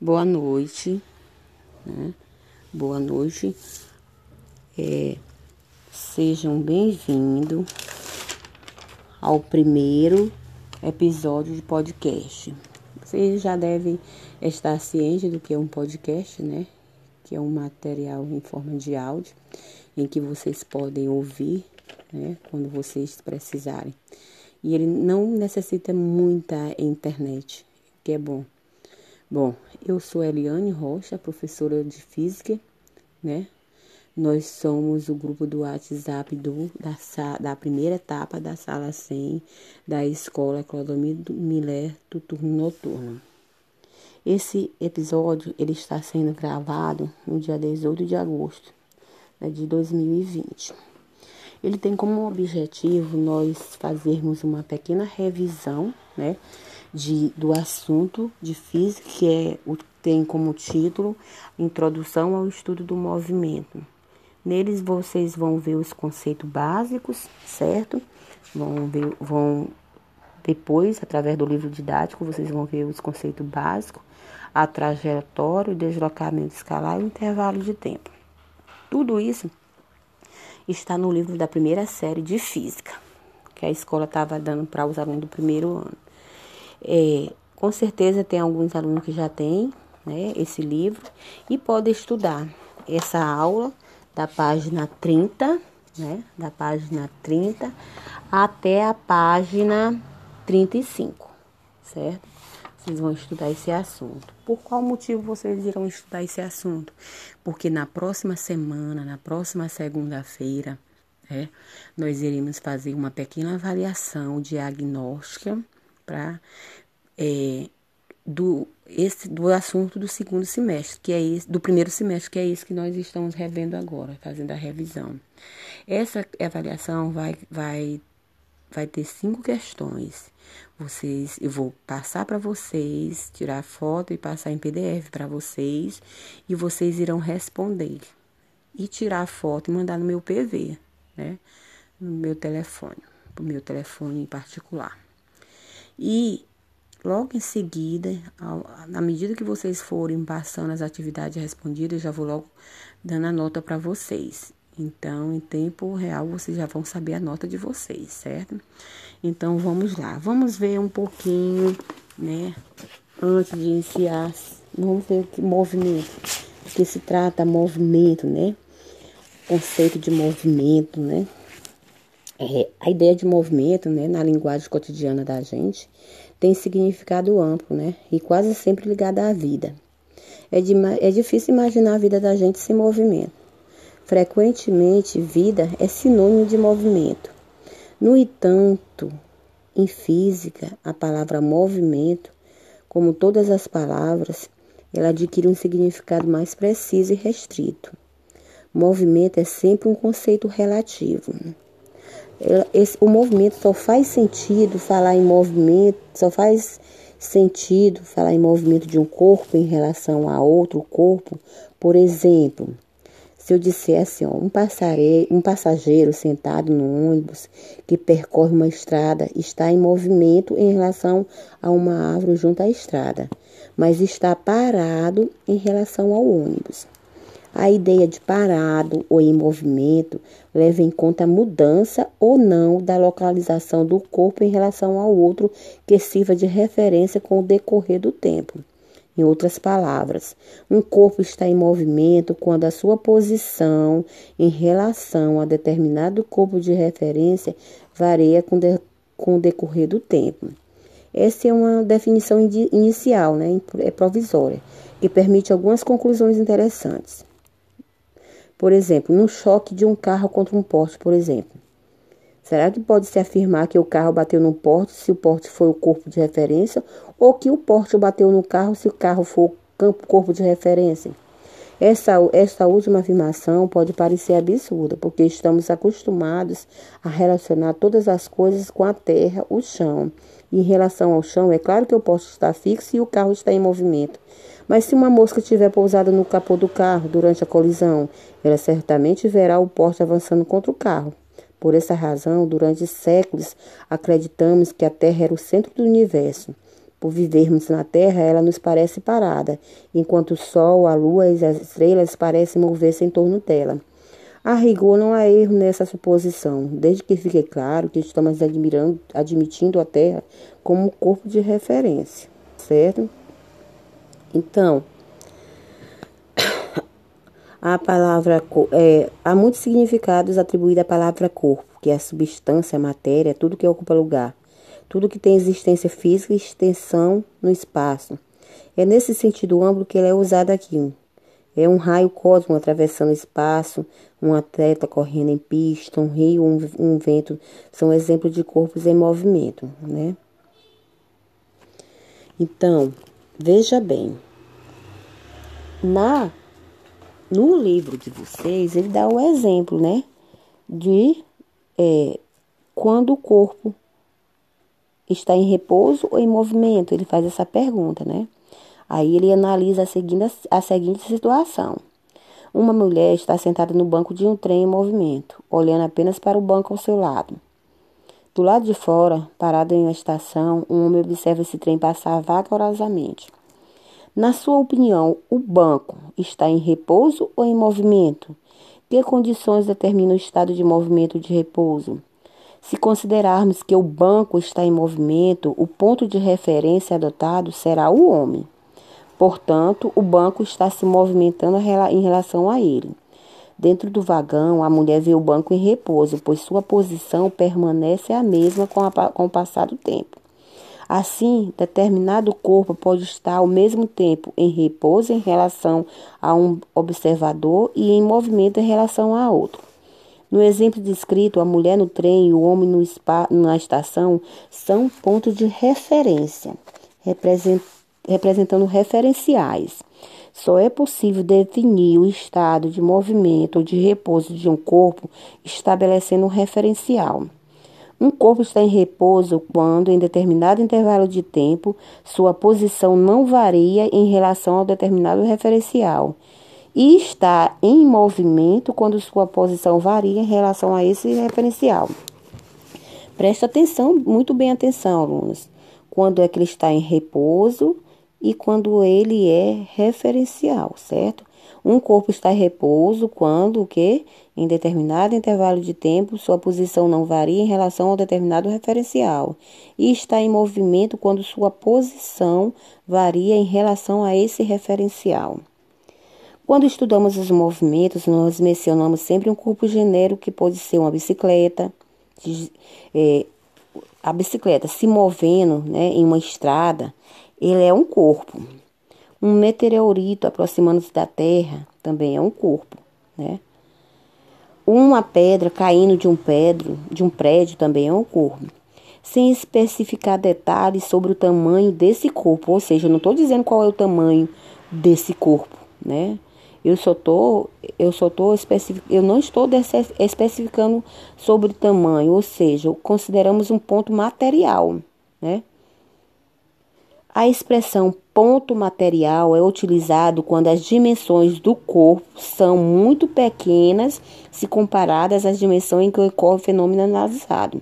Boa noite, né? Boa noite. É, sejam bem-vindos ao primeiro episódio de podcast. Vocês já devem estar cientes do que é um podcast, né? Que é um material em forma de áudio em que vocês podem ouvir, né? Quando vocês precisarem. E ele não necessita muita internet, que é bom. Bom, eu sou Eliane Rocha, professora de Física, né? Nós somos o grupo do WhatsApp do, da, da primeira etapa da sala 100 da Escola Clodomiro Miller do turno noturno. Esse episódio ele está sendo gravado no dia 18 de agosto né, de 2020. Ele tem como objetivo nós fazermos uma pequena revisão, né, de, do assunto de física, que é, tem como título Introdução ao Estudo do Movimento. Neles vocês vão ver os conceitos básicos, certo? Vão ver, vão depois, através do livro didático, vocês vão ver os conceitos básicos, a trajetória, o deslocamento escalar e o intervalo de tempo. Tudo isso está no livro da primeira série de física, que a escola estava dando para os alunos do primeiro ano. É, com certeza tem alguns alunos que já têm né, esse livro e podem estudar essa aula da página 30, né, da página 30 até a página 35, certo? Vocês vão estudar esse assunto. Por qual motivo vocês irão estudar esse assunto? Porque na próxima semana, na próxima segunda-feira, é, nós iremos fazer uma pequena avaliação diagnóstica para é, do esse do assunto do segundo semestre, que é do primeiro semestre, que é isso que nós estamos revendo agora, fazendo a revisão. Essa avaliação vai vai vai ter cinco questões. Vocês, eu vou passar para vocês, tirar foto e passar em PDF para vocês, e vocês irão responder e tirar a foto e mandar no meu PV, né? No meu telefone, o meu telefone em particular. E logo em seguida, na medida que vocês forem passando as atividades respondidas, já vou logo dando a nota para vocês. Então, em tempo real, vocês já vão saber a nota de vocês, certo? Então, vamos lá. Vamos ver um pouquinho, né? Antes de iniciar, vamos ver o que movimento. O que se trata movimento, né? Conceito de movimento, né? É, a ideia de movimento, né, na linguagem cotidiana da gente, tem significado amplo, né, e quase sempre ligado à vida. É, de, é difícil imaginar a vida da gente sem movimento. Frequentemente, vida é sinônimo de movimento. No entanto, em física, a palavra movimento, como todas as palavras, ela adquire um significado mais preciso e restrito. Movimento é sempre um conceito relativo. Né? Esse, o movimento só faz sentido falar em movimento, só faz sentido falar em movimento de um corpo em relação a outro corpo. Por exemplo, se eu dissesse, ó, um, um passageiro sentado no ônibus que percorre uma estrada está em movimento em relação a uma árvore junto à estrada, mas está parado em relação ao ônibus. A ideia de parado ou em movimento leva em conta a mudança ou não da localização do corpo em relação ao outro que sirva de referência com o decorrer do tempo. Em outras palavras, um corpo está em movimento quando a sua posição em relação a determinado corpo de referência varia com, de, com o decorrer do tempo. Essa é uma definição inicial, né, é provisória, que permite algumas conclusões interessantes. Por exemplo, no choque de um carro contra um poste, por exemplo. Será que pode se afirmar que o carro bateu no porte se o porte foi o corpo de referência ou que o porte bateu no carro se o carro for o corpo de referência? Essa, essa última afirmação pode parecer absurda, porque estamos acostumados a relacionar todas as coisas com a terra, o chão. Em relação ao chão, é claro que o poste está fixo e o carro está em movimento. Mas se uma mosca tiver pousada no capô do carro durante a colisão, ela certamente verá o porte avançando contra o carro. Por essa razão, durante séculos, acreditamos que a Terra era o centro do universo. Por vivermos na Terra, ela nos parece parada, enquanto o Sol, a Lua e as estrelas parecem mover-se em torno dela. A rigor, não há erro nessa suposição, desde que fique claro que estamos admirando, admitindo a Terra como corpo de referência, certo? Então, a palavra é, há muitos significados atribuídos à palavra corpo, que é a substância, a matéria, tudo que ocupa lugar, tudo que tem existência física e extensão no espaço. É nesse sentido amplo que ele é usado aqui. É um raio cósmico atravessando o espaço, um atleta correndo em pista, um rio, um, um vento, são exemplos de corpos em movimento, né? Então, veja bem, na no livro de vocês, ele dá o exemplo, né? De é, quando o corpo está em repouso ou em movimento. Ele faz essa pergunta, né? Aí ele analisa a seguinte, a seguinte situação. Uma mulher está sentada no banco de um trem em movimento, olhando apenas para o banco ao seu lado. Do lado de fora, parado em uma estação, um homem observa esse trem passar vagarosamente. Na sua opinião, o banco está em repouso ou em movimento? Que condições determinam o estado de movimento de repouso? Se considerarmos que o banco está em movimento, o ponto de referência adotado será o homem. Portanto, o banco está se movimentando em relação a ele. Dentro do vagão, a mulher vê o banco em repouso, pois sua posição permanece a mesma com, a, com o passar do tempo. Assim, determinado corpo pode estar ao mesmo tempo em repouso em relação a um observador e em movimento em relação a outro. No exemplo descrito, a mulher no trem e o homem no spa, na estação são pontos de referência, representando referenciais. Só é possível definir o estado de movimento ou de repouso de um corpo estabelecendo um referencial. Um corpo está em repouso quando, em determinado intervalo de tempo, sua posição não varia em relação ao determinado referencial, e está em movimento quando sua posição varia em relação a esse referencial. Preste atenção, muito bem atenção, alunos. Quando é que ele está em repouso e quando ele é referencial, certo? Um corpo está em repouso quando o que? Em determinado intervalo de tempo, sua posição não varia em relação ao determinado referencial, e está em movimento quando sua posição varia em relação a esse referencial. Quando estudamos os movimentos, nós mencionamos sempre um corpo genérico que pode ser uma bicicleta, é, a bicicleta se movendo né, em uma estrada, ele é um corpo. Um meteorito aproximando-se da Terra também é um corpo, né? Uma pedra caindo de um pedro, de um prédio também é um corpo. Sem especificar detalhes sobre o tamanho desse corpo, ou seja, eu não estou dizendo qual é o tamanho desse corpo, né? Eu só tô, eu só tô eu não estou especificando sobre tamanho, ou seja, consideramos um ponto material, né? A expressão ponto material é utilizado quando as dimensões do corpo são muito pequenas se comparadas às dimensões em que ocorre o fenômeno analisado.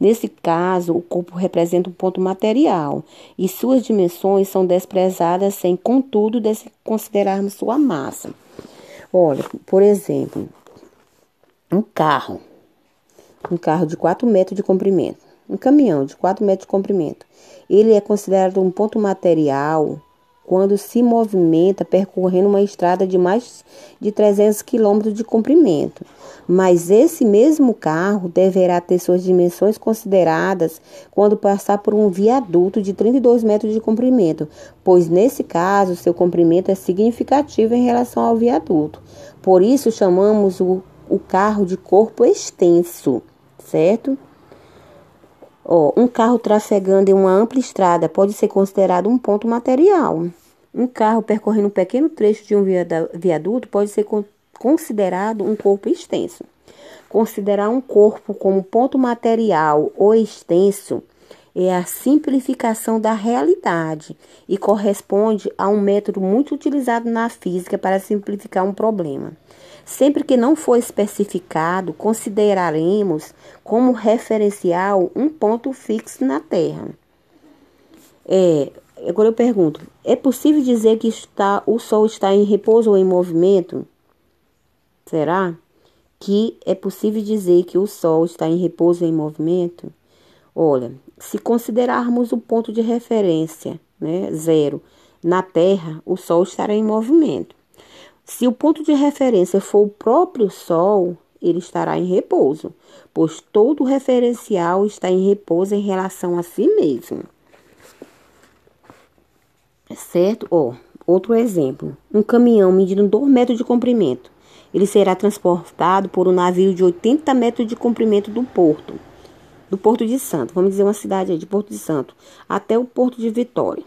Nesse caso, o corpo representa um ponto material e suas dimensões são desprezadas sem, contudo, considerarmos sua massa. Olha, por exemplo, um carro, um carro de 4 metros de comprimento, um caminhão de 4 metros de comprimento ele é considerado um ponto material quando se movimenta percorrendo uma estrada de mais de 300 quilômetros de comprimento. Mas esse mesmo carro deverá ter suas dimensões consideradas quando passar por um viaduto de 32 metros de comprimento, pois nesse caso seu comprimento é significativo em relação ao viaduto. Por isso chamamos o, o carro de corpo extenso, certo? Oh, um carro trafegando em uma ampla estrada pode ser considerado um ponto material. Um carro percorrendo um pequeno trecho de um viaduto pode ser considerado um corpo extenso. Considerar um corpo como ponto material ou extenso é a simplificação da realidade e corresponde a um método muito utilizado na física para simplificar um problema. Sempre que não for especificado, consideraremos como referencial um ponto fixo na Terra. É, agora eu pergunto, é possível dizer que está, o Sol está em repouso ou em movimento? Será que é possível dizer que o Sol está em repouso ou em movimento? Olha, se considerarmos o ponto de referência, né, zero, na Terra, o Sol estará em movimento. Se o ponto de referência for o próprio Sol, ele estará em repouso, pois todo referencial está em repouso em relação a si mesmo. Certo? Oh, outro exemplo: um caminhão medindo 2 metros de comprimento. Ele será transportado por um navio de 80 metros de comprimento do porto, do Porto de Santo, vamos dizer uma cidade aí de Porto de Santo, até o Porto de Vitória.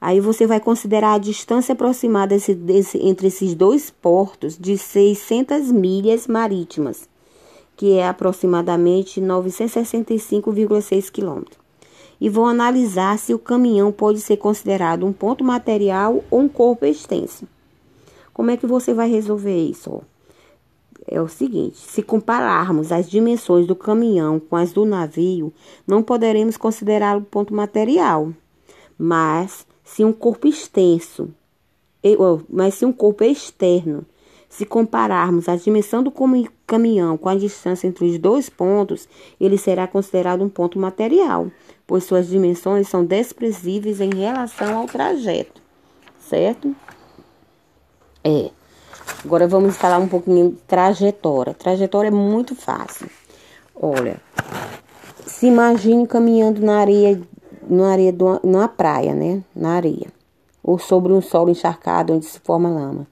Aí você vai considerar a distância aproximada desse, desse, entre esses dois portos de 600 milhas marítimas, que é aproximadamente 965,6 quilômetros. E vão analisar se o caminhão pode ser considerado um ponto material ou um corpo extenso. Como é que você vai resolver isso? É o seguinte: se compararmos as dimensões do caminhão com as do navio, não poderemos considerá-lo ponto material, mas se um corpo extenso, mas se um corpo externo, se compararmos a dimensão do caminhão com a distância entre os dois pontos, ele será considerado um ponto material, pois suas dimensões são desprezíveis em relação ao trajeto, certo? É. Agora vamos falar um pouquinho de trajetória. Trajetória é muito fácil. Olha, se imagine caminhando na areia na areia na praia, né? Na areia. Ou sobre um solo encharcado onde se forma lama.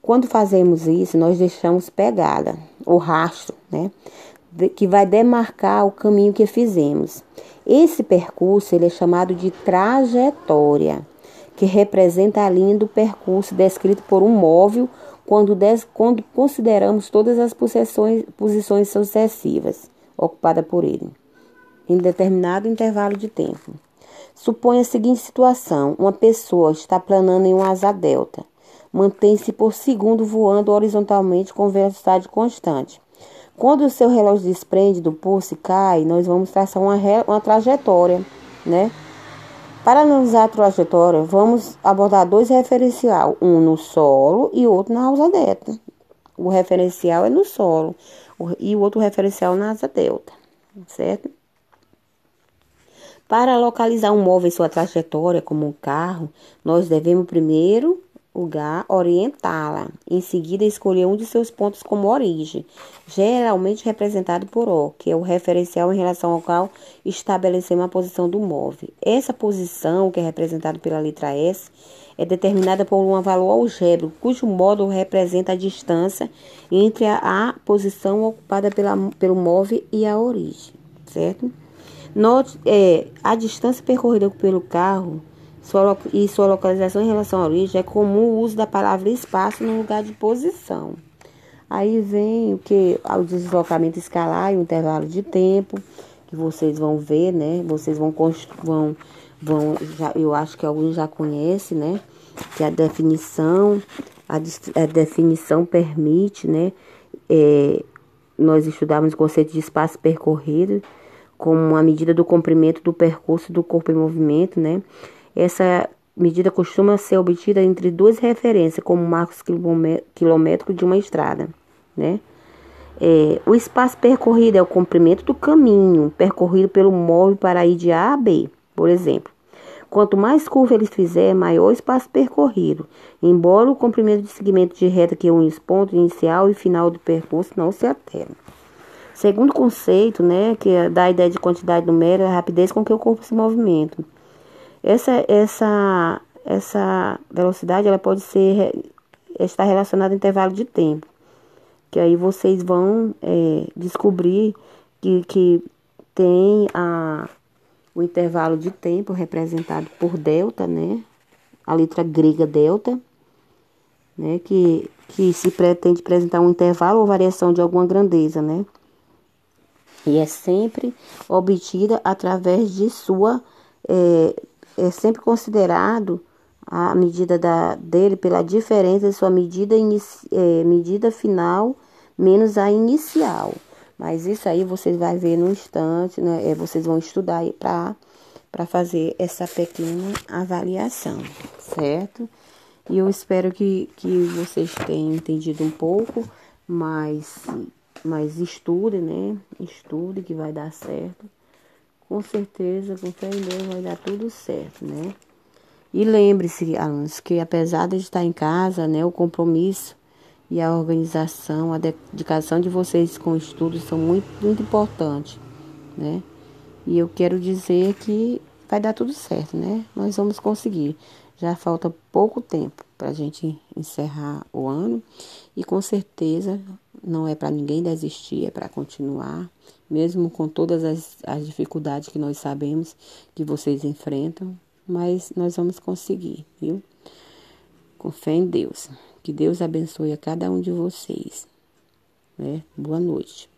Quando fazemos isso, nós deixamos pegada, o rastro, né? Que vai demarcar o caminho que fizemos. Esse percurso ele é chamado de trajetória, que representa a linha do percurso descrito por um móvel quando, des, quando consideramos todas as posições, posições sucessivas ocupadas por ele em determinado intervalo de tempo. Suponha a seguinte situação: uma pessoa está planando em uma asa delta, mantém-se por segundo voando horizontalmente com velocidade constante. Quando o seu relógio desprende do pulso e cai, nós vamos traçar uma, uma trajetória, né? Para analisar a trajetória, vamos abordar dois referenciais, um no solo e outro na asa delta. O referencial é no solo e o outro referencial na asa delta, certo? Para localizar um móvel em sua trajetória, como um carro, nós devemos primeiro lugar orientá-la. Em seguida, escolher um de seus pontos como origem, geralmente representado por O, que é o referencial em relação ao qual estabelecemos a posição do móvel. Essa posição, que é representada pela letra S, é determinada por um valor algébrico, cujo módulo representa a distância entre a, posição ocupada pela, pelo móvel e a origem, certo? Note é, a distância percorrida pelo carro sua, e sua localização em relação à origem é comum o uso da palavra espaço no lugar de posição. Aí vem o que o deslocamento escalar e o intervalo de tempo que vocês vão ver, né? Vocês vão vão vão já, eu acho que alguns já conhecem, né? Que a definição a, a definição permite, né? É, nós estudamos o conceito de espaço percorrido como uma medida do comprimento do percurso do corpo em movimento, né? Essa medida costuma ser obtida entre duas referências, como marcos quilométricos de uma estrada, né? É, o espaço percorrido é o comprimento do caminho percorrido pelo móvel para ir de A a B, por exemplo. Quanto mais curva ele fizer, maior o espaço percorrido, embora o comprimento de segmento de reta que une os pontos inicial e final do percurso não se altere. Segundo conceito, né, que é dá a ideia de quantidade numérica, é a rapidez com que o corpo se movimenta. Essa, essa, essa velocidade ela pode ser estar relacionada a intervalo de tempo, que aí vocês vão é, descobrir que, que tem a, o intervalo de tempo representado por delta, né, a letra grega delta, né, que, que se pretende apresentar um intervalo ou variação de alguma grandeza, né e é sempre obtida através de sua é, é sempre considerado a medida da, dele pela diferença de sua medida, é, medida final menos a inicial. Mas isso aí vocês vão ver no instante, né? É, vocês vão estudar para para fazer essa pequena avaliação, certo? E eu espero que, que vocês tenham entendido um pouco, mas, mas estude, né? Estude que vai dar certo. Com certeza, com fé em Deus, vai dar tudo certo, né? E lembre-se, alunos, que apesar de estar em casa, né, o compromisso e a organização, a dedicação de vocês com o estudo são muito, muito importantes, né? E eu quero dizer que vai dar tudo certo, né? Nós vamos conseguir. Já falta pouco tempo para a gente encerrar o ano e com certeza não é para ninguém desistir, é para continuar, mesmo com todas as, as dificuldades que nós sabemos que vocês enfrentam, mas nós vamos conseguir, viu? Com fé em Deus. Que Deus abençoe a cada um de vocês. Né? Boa noite.